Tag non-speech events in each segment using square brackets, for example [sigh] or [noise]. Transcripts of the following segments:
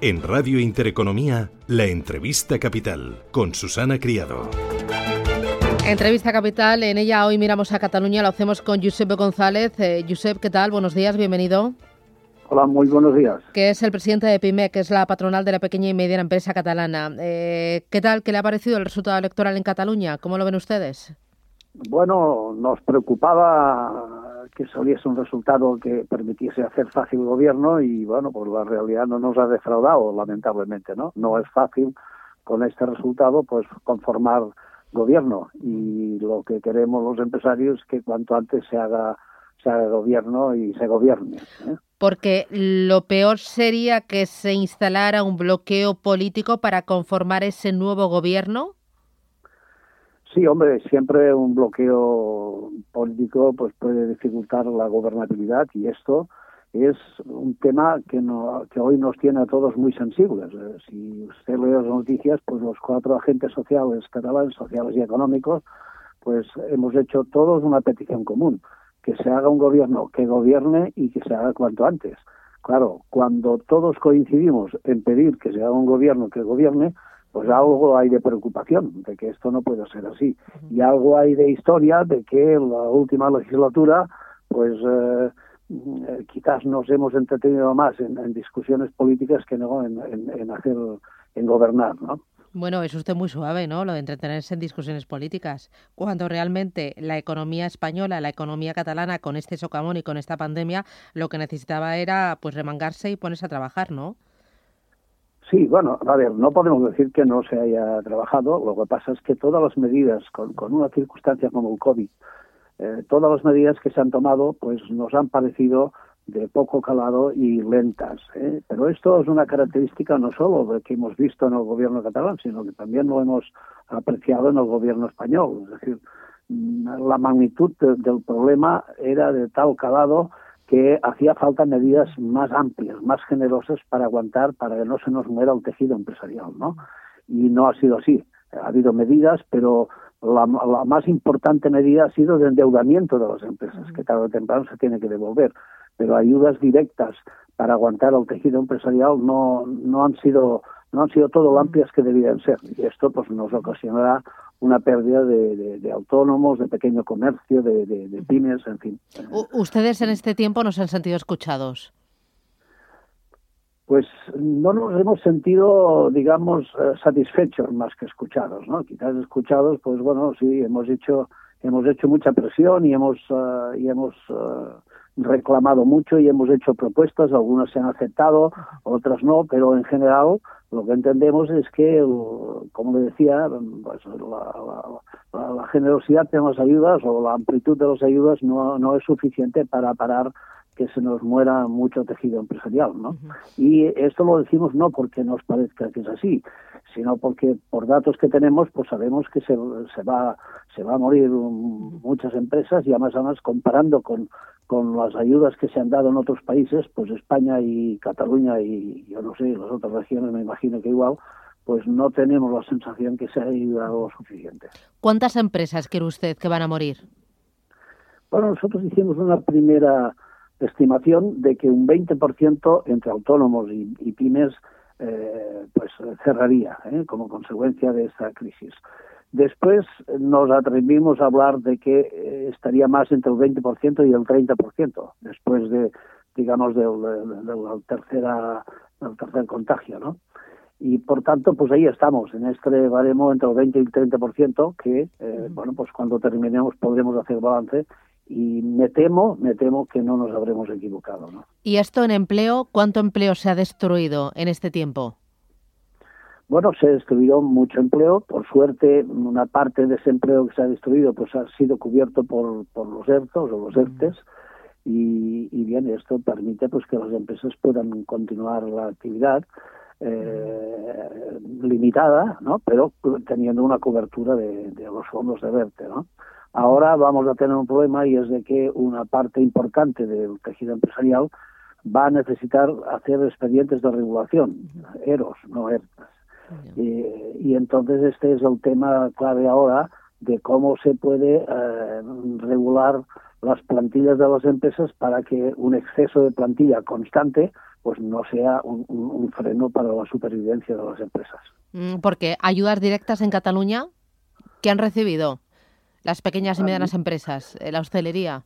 En Radio Intereconomía, la entrevista capital con Susana Criado. Entrevista capital, en ella hoy miramos a Cataluña, lo hacemos con Josep González. Eh, Josep, ¿qué tal? Buenos días, bienvenido. Hola, muy buenos días. Que es el presidente de PIME, que es la patronal de la pequeña y mediana empresa catalana. Eh, ¿Qué tal? ¿Qué le ha parecido el resultado electoral en Cataluña? ¿Cómo lo ven ustedes? Bueno, nos preocupaba que saliese un resultado que permitiese hacer fácil gobierno y bueno, pues la realidad no nos ha defraudado, lamentablemente, ¿no? No es fácil con este resultado pues conformar gobierno y lo que queremos los empresarios es que cuanto antes se haga se haga gobierno y se gobierne. ¿eh? Porque lo peor sería que se instalara un bloqueo político para conformar ese nuevo gobierno. Sí, hombre, siempre un bloqueo político pues puede dificultar la gobernabilidad y esto es un tema que, no, que hoy nos tiene a todos muy sensibles. Eh, si usted lee las noticias, pues los cuatro agentes sociales catalanes, sociales y económicos, pues hemos hecho todos una petición común, que se haga un gobierno que gobierne y que se haga cuanto antes. Claro, cuando todos coincidimos en pedir que se haga un gobierno que gobierne, pues algo hay de preocupación de que esto no puede ser así. Y algo hay de historia de que en la última legislatura, pues eh, eh, quizás nos hemos entretenido más en, discusiones políticas que no en, en, hacer, en gobernar, ¿no? Bueno, es usted muy suave, ¿no? Lo de entretenerse en discusiones políticas, cuando realmente la economía española, la economía catalana, con este socavón y con esta pandemia, lo que necesitaba era pues remangarse y ponerse a trabajar, ¿no? Sí, bueno, a ver, no podemos decir que no se haya trabajado. Lo que pasa es que todas las medidas, con, una circunstancia como el COVID, eh, todas las medidas que se han tomado, pues nos han parecido de poco calado y lentas. ¿eh? Pero esto es una característica no solo de que hemos visto en el gobierno catalán, sino que también lo hemos apreciado en el gobierno español. Es decir, la magnitud del problema era de tal calado que hacía falta medidas más amplias, más generosas para aguantar, para que no se nos muera el tejido empresarial, ¿no? Y no ha sido así. Ha habido medidas, pero la, más importante medida ha sido de endeudamiento de las empresas, que tarde o temprano se tiene que devolver. Pero ayudas directas para aguantar el tejido empresarial no, no han sido no han sido todo lo amplias que debían ser. Y esto pues nos ocasionará una pérdida de, autónomos, de pequeño comercio, de, pymes, en fin. ¿Ustedes en este tiempo nos han sentido escuchados? Pues no nos hemos sentido, digamos, eh, satisfechos más que escuchados, ¿no? Quizás escuchados, pues bueno, sí, hemos hecho, hemos hecho mucha presión y hemos, eh, y hemos eh, reclamado mucho y hemos hecho propuestas, algunas se han aceptado, otras no, pero en general lo que entendemos es que, como le decía, pues la, generosidad de las ayudas o la amplitud de las ayudas no, no es suficiente para parar que se nos muera mucho tejido empresarial, ¿no? Y esto lo decimos no porque nos parezca que es así, sino porque por datos que tenemos, pues sabemos que se, se va se va a morir muchas empresas y además además comparando con con las ayudas que se han dado en otros países, pues España y Cataluña y yo no sé, las otras regiones me imagino que igual, pues no tenemos la sensación que se ha ayudado suficiente. ¿Cuántas empresas cree usted que van a morir? Bueno, nosotros hicimos una primera estimación de que un 20% entre autónomos y, pymes eh, pues cerraría ¿eh? como consecuencia de esta crisis. Después nos atrevimos a hablar de que eh, estaría más entre el 20% y el 30%, después de, digamos, del, tercera, del tercer contagio, ¿no? Y por tanto, pues ahí estamos, en este baremo entre el 20 y el 30%, que, eh, bueno, pues cuando terminemos podremos hacer balance y me temo, me temo que no nos habremos equivocado, ¿no? ¿Y esto en empleo? ¿Cuánto empleo se ha destruido en este tiempo? Bueno, se destruyó mucho empleo. Por suerte, una parte de ese empleo que se ha destruido pues ha sido cubierto por, por los ERTOS o los ERTES. y, bien, esto permite pues que las empresas puedan continuar la actividad eh, limitada, ¿no? pero teniendo una cobertura de, los fondos de verte. ¿no? Ahora vamos a tener un problema y es de que una parte importante del tejido empresarial va a necesitar hacer expedientes de regulación, EROS, no ERTAS. Y, entonces este es el tema clave ahora de cómo se puede eh, regular las plantillas de las empresas para que un exceso de plantilla constante pues no sea un, freno para la supervivencia de las empresas. Mm, porque ayudas directas en Cataluña, ¿qué han recibido las pequeñas y medianas empresas, eh, la hostelería?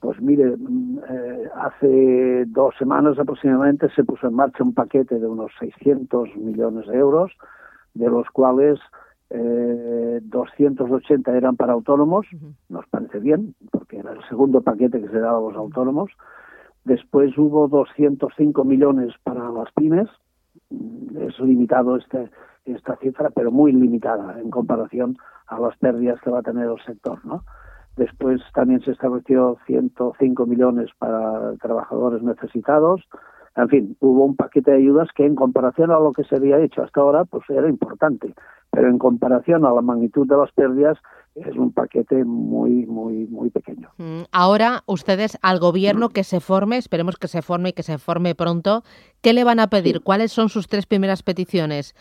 Pues mire, mm, eh, hace dos semanas aproximadamente se puso en marcha un paquete de unos 600 millones de euros, de los cuales eh, 280 eran para autónomos, nos parece bien, porque era el segundo paquete que se daba a los autónomos. Después hubo 205 millones para las pymes, mm, es limitado este, esta cifra, pero muy limitada en comparación a las pérdidas que va a tener el sector, ¿no? Después también se estableció 105 millones para trabajadores necesitados. En fin, hubo un paquete de ayudas que en comparación a lo que se había hecho hasta ahora, pues era importante. Pero en comparación a la magnitud de las pérdidas, es un paquete muy, muy, muy pequeño. Mm, ahora, ustedes al gobierno que se forme, esperemos que se forme y que se forme pronto, ¿qué le van a pedir? ¿Cuáles son sus tres primeras peticiones,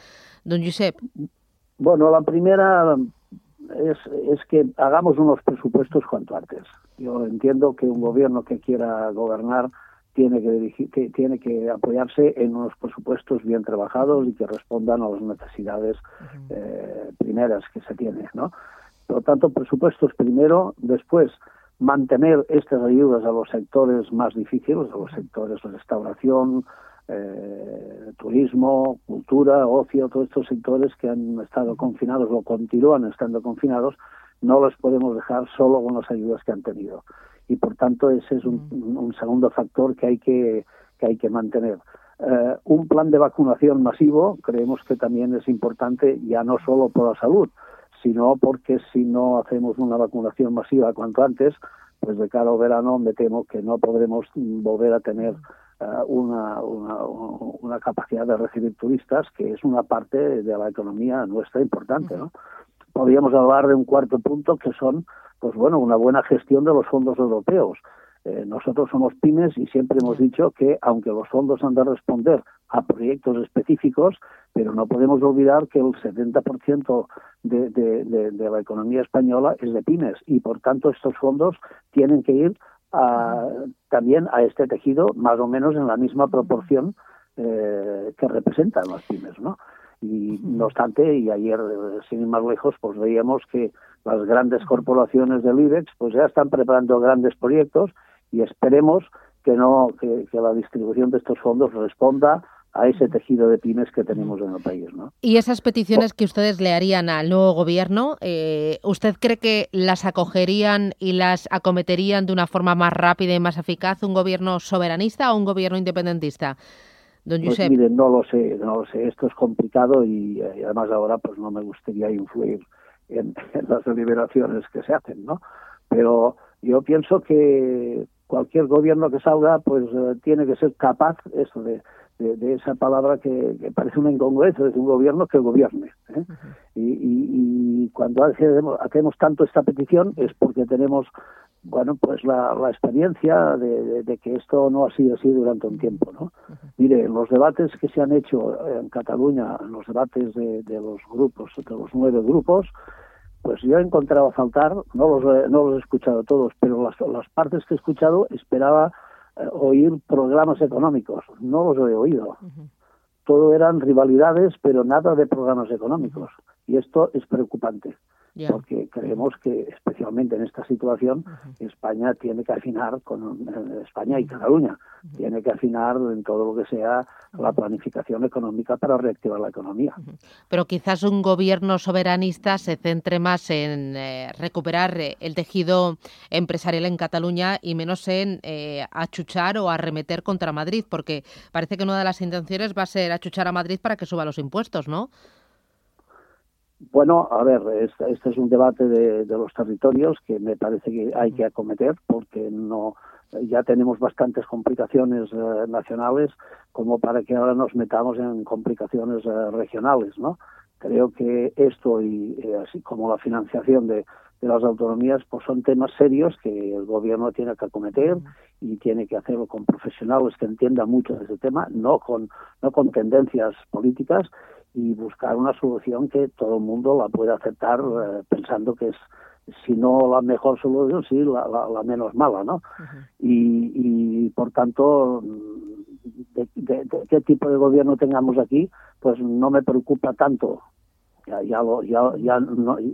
don Josep? Bueno, la primera es, es que hagamos unos presupuestos cuanto antes. Yo entiendo que un gobierno que quiera gobernar tiene que, dirigir, que tiene que apoyarse en unos presupuestos bien trabajados y que respondan a las necesidades eh, primeras que se tienen, ¿no? Por lo tanto, presupuestos primero, después mantener estas ayudas a los sectores más difíciles, a los sectores de restauración, eh, turismo, cultura, ocio, todos estos sectores que han estado confinados o continúan estando confinados, no los podemos dejar solo con las ayudas que han tenido. Y por tanto ese es un, segundo factor que hay que, que, hay que mantener. Eh, un plan de vacunación masivo creemos que también es importante ya no solo por la salud, sino porque si no hacemos una vacunación masiva cuanto antes, pues de cara al verano me temo que no podremos volver a tener eh, una, una, capacidad de recibir turistas que es una parte de la economía nuestra importante. ¿no? Podríamos hablar de un cuarto punto que son, pues bueno, una buena gestión de los fondos europeos. Eh, nosotros somos pymes y siempre hemos dicho que aunque los fondos han de responder a proyectos específicos, pero no podemos olvidar que el 70% de, de, la economía española es de pymes y por tanto estos fondos tienen que ir también a este tejido más o menos en la misma proporción eh, que representan las pymes, ¿no? Y no obstante, y ayer, eh, sin ir más lejos, pues veíamos que las grandes corporaciones del IBEX pues ya están preparando grandes proyectos y esperemos que no que la distribución de estos fondos responda a ese tejido de pymes que tenemos en el país. ¿no? Y esas peticiones que ustedes le harían al nuevo gobierno, eh, ¿usted cree que las acogerían y las acometerían de una forma más rápida y más eficaz un gobierno soberanista o un gobierno independentista? Don pues no lo sé, no lo sé. Esto es complicado y, además ahora pues no me gustaría influir [laughs] en, las deliberaciones que se hacen, ¿no? Pero yo pienso que cualquier gobierno que salga pues eh, tiene que ser capaz eso de de, esa palabra que, parece una incongruencia, de un gobierno que gobierne. ¿eh? y, cuando hacemos, tanto esta petición es porque tenemos bueno pues la, experiencia de, que esto no ha sido así durante un tiempo no mire los debates que se han hecho en Cataluña los debates de, los grupos de los nueve grupos pues yo he encontrado faltar no los no los he escuchado todos pero las, las partes que he escuchado esperaba eh, oír programas económicos. No los he oído. Todo eran rivalidades, pero nada de programas económicos. Y esto es preocupante porque creemos que especialmente en esta situación España tiene que afinar con eh, España y Cataluña. Tiene que afinar en todo lo que sea la planificación económica para reactivar la economía. Pero quizás un gobierno soberanista se centre más en eh, recuperar eh, el tejido empresarial en Cataluña y menos en achuchar o arremeter contra Madrid, porque parece que una de las intenciones va a ser achuchar a Madrid para que suba los impuestos, ¿no? Bueno, a ver, este, es un debate de, los territorios que me parece que hay que acometer porque no, ya tenemos bastantes complicaciones nacionales como para que ahora nos metamos en complicaciones regionales, ¿no? Creo que esto y así como la financiación de, de las autonomías pues son temas serios que el gobierno tiene que acometer y tiene que hacerlo con profesionales que entiendan mucho de ese tema, no con, no con tendencias políticas y buscar una solución que todo el mundo la pueda aceptar eh, pensando que es si no la mejor solución, sí, la, la, menos mala, ¿no? y, y, por tanto, de, de, qué tipo de gobierno tengamos aquí, pues no me preocupa tanto ya, ya, ya, ya,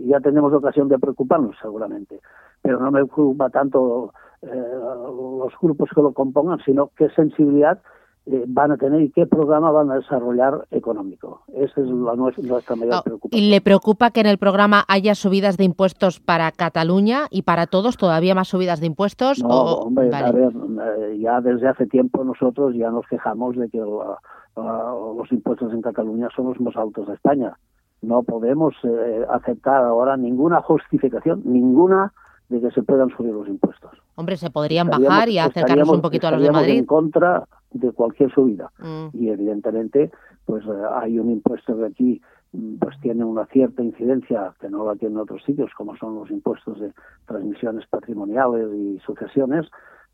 ya tenemos ocasión de preocuparnos seguramente, pero no me preocupa tanto eh, los grupos que lo compongan, sino qué sensibilidad eh, van a tener y qué programa van a desarrollar económico. Esa es la, nuestra mayor preocupación. ¿Y le preocupa que en el programa haya subidas de impuestos para Cataluña y para todos, todavía más subidas de impuestos? No, hombre, a ver, eh, ya desde hace tiempo nosotros ya nos quejamos de que los impuestos en Cataluña son los más altos de España no podemos eh, aceptar ahora ninguna justificación, ninguna de que se puedan subir los impuestos. Hombre, se podrían bajar y acercarnos un poquito a los de Madrid. en contra de cualquier subida. Mm. Y evidentemente, pues eh, hay un impuesto que aquí mm, pues tiene una cierta incidencia que no la tiene en otros sitios, como son los impuestos de transmisiones patrimoniales y sucesiones,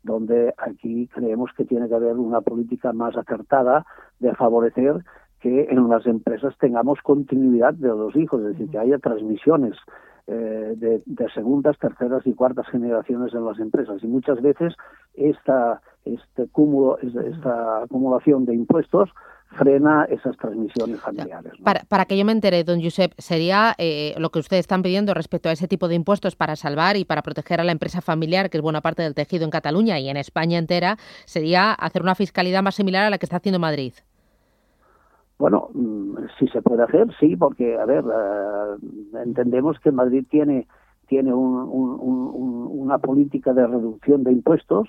donde aquí creemos que tiene que haber una política más acertada de favorecer que en las empresas tengamos continuidad de los hijos, es decir, que haya transmisiones eh, de, segundas, terceras y cuartas generaciones en las empresas. Y muchas veces esta, este cúmulo, esta acumulación de impuestos frena esas transmisiones familiares. Para, para, que yo me entere, don Josep, ¿sería eh, lo que ustedes están pidiendo respecto a ese tipo de impuestos para salvar y para proteger a la empresa familiar, que es buena parte del tejido en Cataluña y en España entera, sería hacer una fiscalidad más similar a la que está haciendo Madrid? Bueno, mm, si se puede hacer, sí, porque, a ver, eh, entendemos que Madrid tiene, tiene una política de reducción de impuestos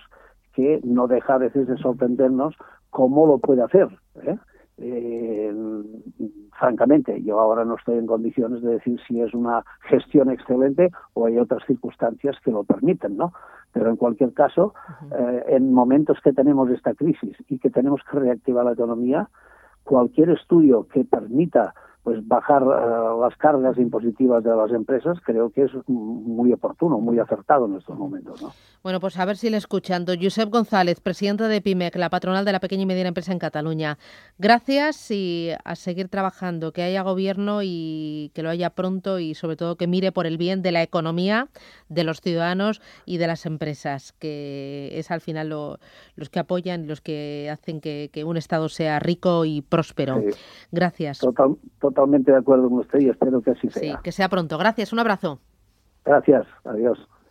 que no deja a veces de sorprendernos cómo lo puede hacer. ¿eh? Eh, francamente, yo ahora no estoy en condiciones de decir si es una gestión excelente o hay otras circunstancias que lo permiten, ¿no? Pero en cualquier caso, en momentos que tenemos esta crisis y que tenemos que reactivar la economía, cualquier estudio que permita pues bajar eh, las cargas impositivas de las empresas, creo que es muy oportuno, muy acertado en estos momentos. ¿no? Bueno, pues a ver si le escuchan. Josep González, presidente de PIMEC, la patronal de la pequeña y mediana empresa en Cataluña. Gracias y a seguir trabajando, que haya gobierno y que lo haya pronto y sobre todo que mire por el bien de la economía, de los ciudadanos y de las empresas, que es al final los que apoyan, los que hacen que, un Estado sea rico y próspero. Gracias totalmente de acuerdo con usted y espero que así sea. Sí, que sea pronto. Gracias, un abrazo. Gracias, adiós.